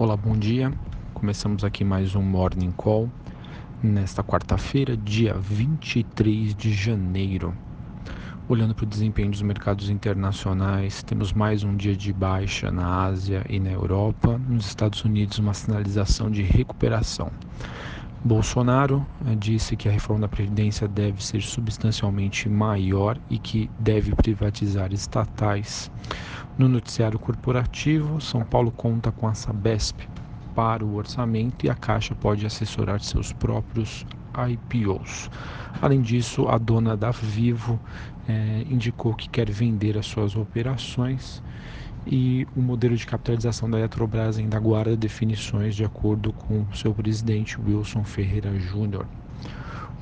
Olá, bom dia. Começamos aqui mais um Morning Call nesta quarta-feira, dia 23 de janeiro. Olhando para o desempenho dos mercados internacionais, temos mais um dia de baixa na Ásia e na Europa. Nos Estados Unidos, uma sinalização de recuperação. Bolsonaro eh, disse que a reforma da Previdência deve ser substancialmente maior e que deve privatizar estatais. No noticiário corporativo, São Paulo conta com a Sabesp para o orçamento e a Caixa pode assessorar seus próprios IPOs. Além disso, a dona da Vivo eh, indicou que quer vender as suas operações e o modelo de capitalização da Eletrobras ainda guarda definições de acordo com seu presidente Wilson Ferreira Júnior.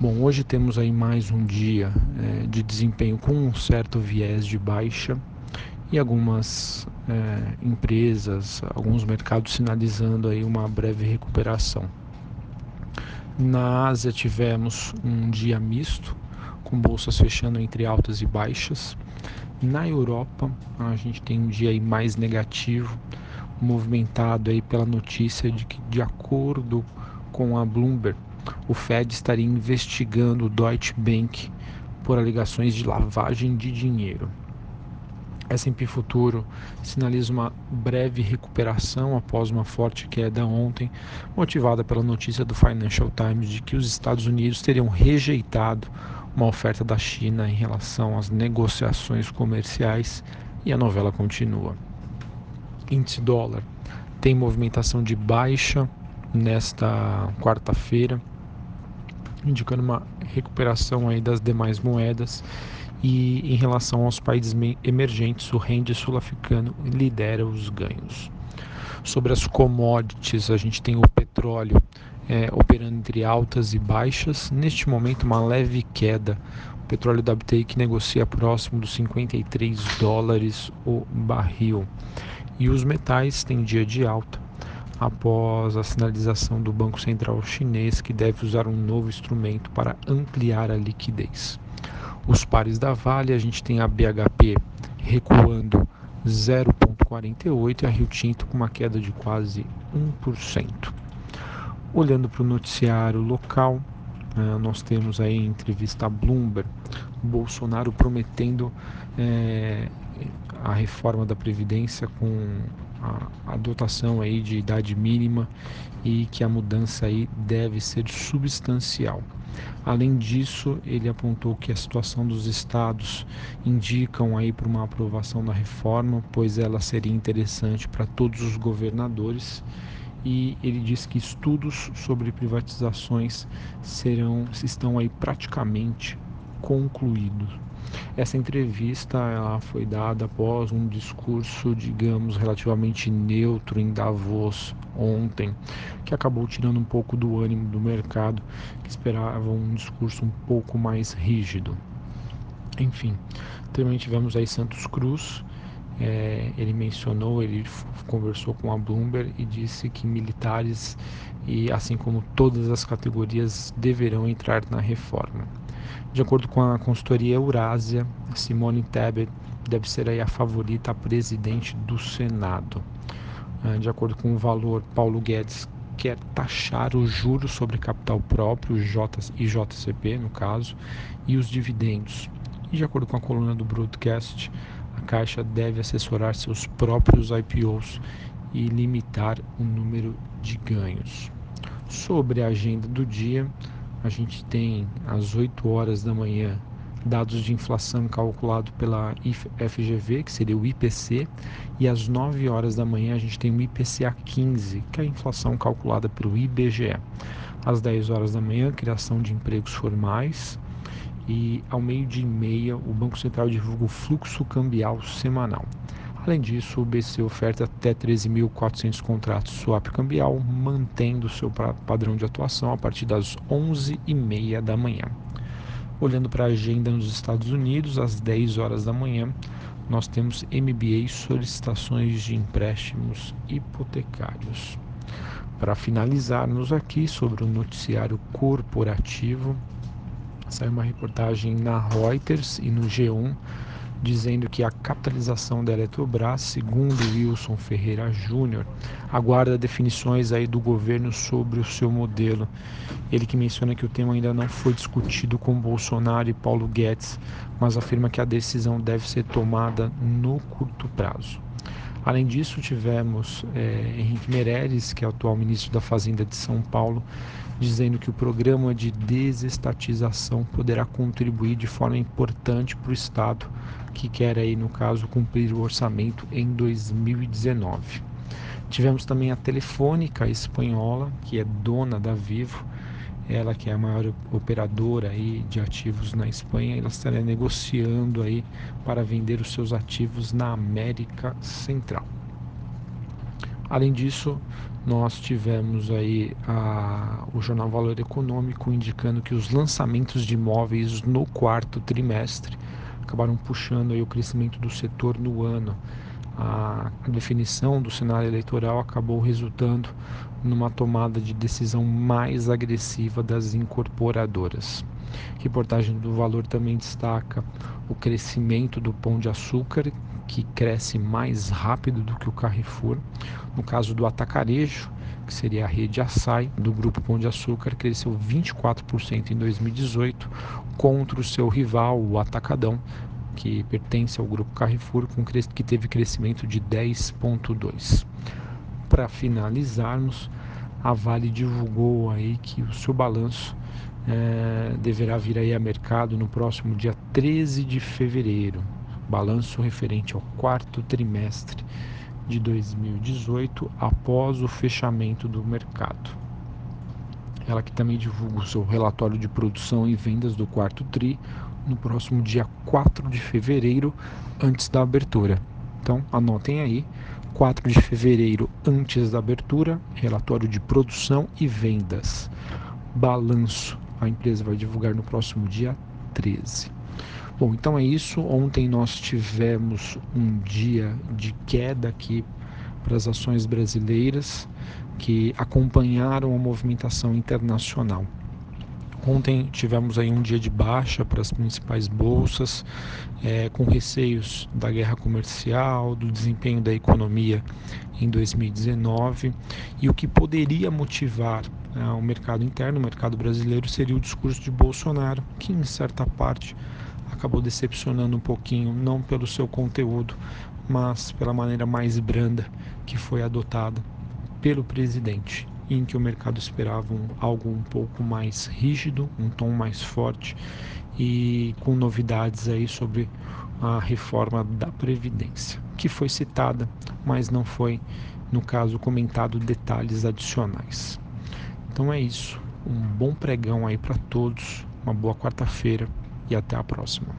Bom, hoje temos aí mais um dia é, de desempenho com um certo viés de baixa e algumas é, empresas, alguns mercados sinalizando aí uma breve recuperação. Na Ásia tivemos um dia misto, com bolsas fechando entre altas e baixas. Na Europa, a gente tem um dia aí mais negativo, movimentado aí pela notícia de que, de acordo com a Bloomberg, o Fed estaria investigando o Deutsche Bank por alegações de lavagem de dinheiro. S&P Futuro sinaliza uma breve recuperação após uma forte queda ontem, motivada pela notícia do Financial Times de que os Estados Unidos teriam rejeitado uma oferta da China em relação às negociações comerciais e a novela continua. Índice dólar tem movimentação de baixa nesta quarta-feira, indicando uma recuperação aí das demais moedas e em relação aos países emergentes, o rende sul-africano lidera os ganhos. Sobre as commodities, a gente tem o petróleo é, operando entre altas e baixas. Neste momento, uma leve queda. O petróleo WTI que negocia próximo dos 53 dólares o barril. E os metais têm dia de alta após a sinalização do Banco Central chinês que deve usar um novo instrumento para ampliar a liquidez. Os pares da Vale, a gente tem a BHP recuando 0,48 e a Rio Tinto com uma queda de quase 1%. Olhando para o noticiário local, uh, nós temos aí entrevista a Bloomberg, Bolsonaro prometendo é, a reforma da Previdência com a, a, dotação aí de idade mínima e que a mudança aí deve ser substancial. Além disso, ele apontou que a situação dos estados indicam aí para uma aprovação da reforma, pois ela seria interessante para todos os governadores e ele diz que estudos sobre privatizações serão estão aí praticamente concluídos. Essa entrevista ela foi dada após um discurso, digamos, relativamente neutro em Davos ontem, que acabou tirando um pouco do ânimo do mercado, que esperava um discurso um pouco mais rígido. Enfim, também tivemos aí Santos Cruz, é, ele mencionou, ele conversou com a Bloomberg e disse que militares e assim como todas as categorias deverão entrar na reforma. De acordo com a consultoria Eurásia, Simone Tebet deve ser aí a favorita a presidente do Senado. É, de acordo com o valor, Paulo Guedes quer taxar os juros sobre capital próprio, J e JCP no caso, e os dividendos. E de acordo com a coluna do Broadcast, a Caixa deve assessorar seus próprios IPOs e limitar o número de ganhos. Sobre a agenda do dia, a gente tem às 8 horas da manhã dados de inflação calculado pela FGV, que seria o IPC, e às 9 horas da manhã a gente tem o IPCA 15, que é a inflação calculada pelo IBGE. Às 10 horas da manhã, criação de empregos formais, e ao meio-dia e meia o Banco Central divulga o fluxo cambial semanal. Além disso, o BC oferta até 13.400 contratos swap cambial, mantendo seu padrão de atuação a partir das 11h30 da manhã. Olhando para a agenda nos Estados Unidos, às 10 horas da manhã, nós temos MBA solicitações de empréstimos hipotecários. Para finalizarmos aqui sobre o noticiário corporativo, saiu uma reportagem na Reuters e no G1 dizendo que a capitalização da Eletrobras, segundo Wilson Ferreira Júnior, aguarda definições aí do governo sobre o seu modelo. Ele que menciona que o tema ainda não foi discutido com Bolsonaro e Paulo Guedes, mas afirma que a decisão deve ser tomada no curto prazo. Além disso, tivemos é, Henrique Meirelles, que é atual ministro da Fazenda de São Paulo, dizendo que o programa de desestatização poderá contribuir de forma importante para o Estado, que quer aí, no caso, cumprir o orçamento em 2019. Tivemos também a Telefônica espanhola, que é dona da Vivo, ela que é a maior operadora aí de ativos na Espanha, ela estará negociando aí para vender os seus ativos na América Central. Além disso, nós tivemos aí a, o jornal Valor Econômico indicando que os lançamentos de imóveis no quarto trimestre acabaram puxando aí o crescimento do setor no ano a definição do cenário eleitoral acabou resultando numa tomada de decisão mais agressiva das incorporadoras. reportagem do Valor também destaca o crescimento do pão de açúcar, que cresce mais rápido do que o Carrefour. No caso do atacarejo, que seria a rede Açaí do grupo Pão de Açúcar, cresceu 24% em 2018 contra o seu rival, o Atacadão, que pertence ao grupo Carrefour, com, que teve crescimento de 10,2. Para finalizarmos, a Vale divulgou aí que o seu balanço é, deverá vir aí a mercado no próximo dia 13 de fevereiro. Balanço referente ao quarto trimestre de 2018 após o fechamento do mercado. Ela que também divulga o seu relatório de produção e vendas do quarto TRI, no próximo dia 4 de fevereiro, antes da abertura. Então, anotem aí, 4 de fevereiro, antes da abertura, relatório de produção e vendas. Balanço, a empresa vai divulgar no próximo dia 13. Bom, então é isso. Ontem nós tivemos um dia de queda aqui para as ações brasileiras que acompanharam a movimentação internacional. Ontem tivemos aí um dia de baixa para as principais bolsas, é, com receios da guerra comercial, do desempenho da economia em 2019 e o que poderia motivar né, o mercado interno, o mercado brasileiro, seria o discurso de Bolsonaro, que em certa parte acabou decepcionando um pouquinho, não pelo seu conteúdo, mas pela maneira mais branda que foi adotada pelo presidente em que o mercado esperava um, algo um pouco mais rígido, um tom mais forte e com novidades aí sobre a reforma da Previdência, que foi citada, mas não foi, no caso, comentado detalhes adicionais. Então é isso. Um bom pregão aí para todos, uma boa quarta-feira e até a próxima.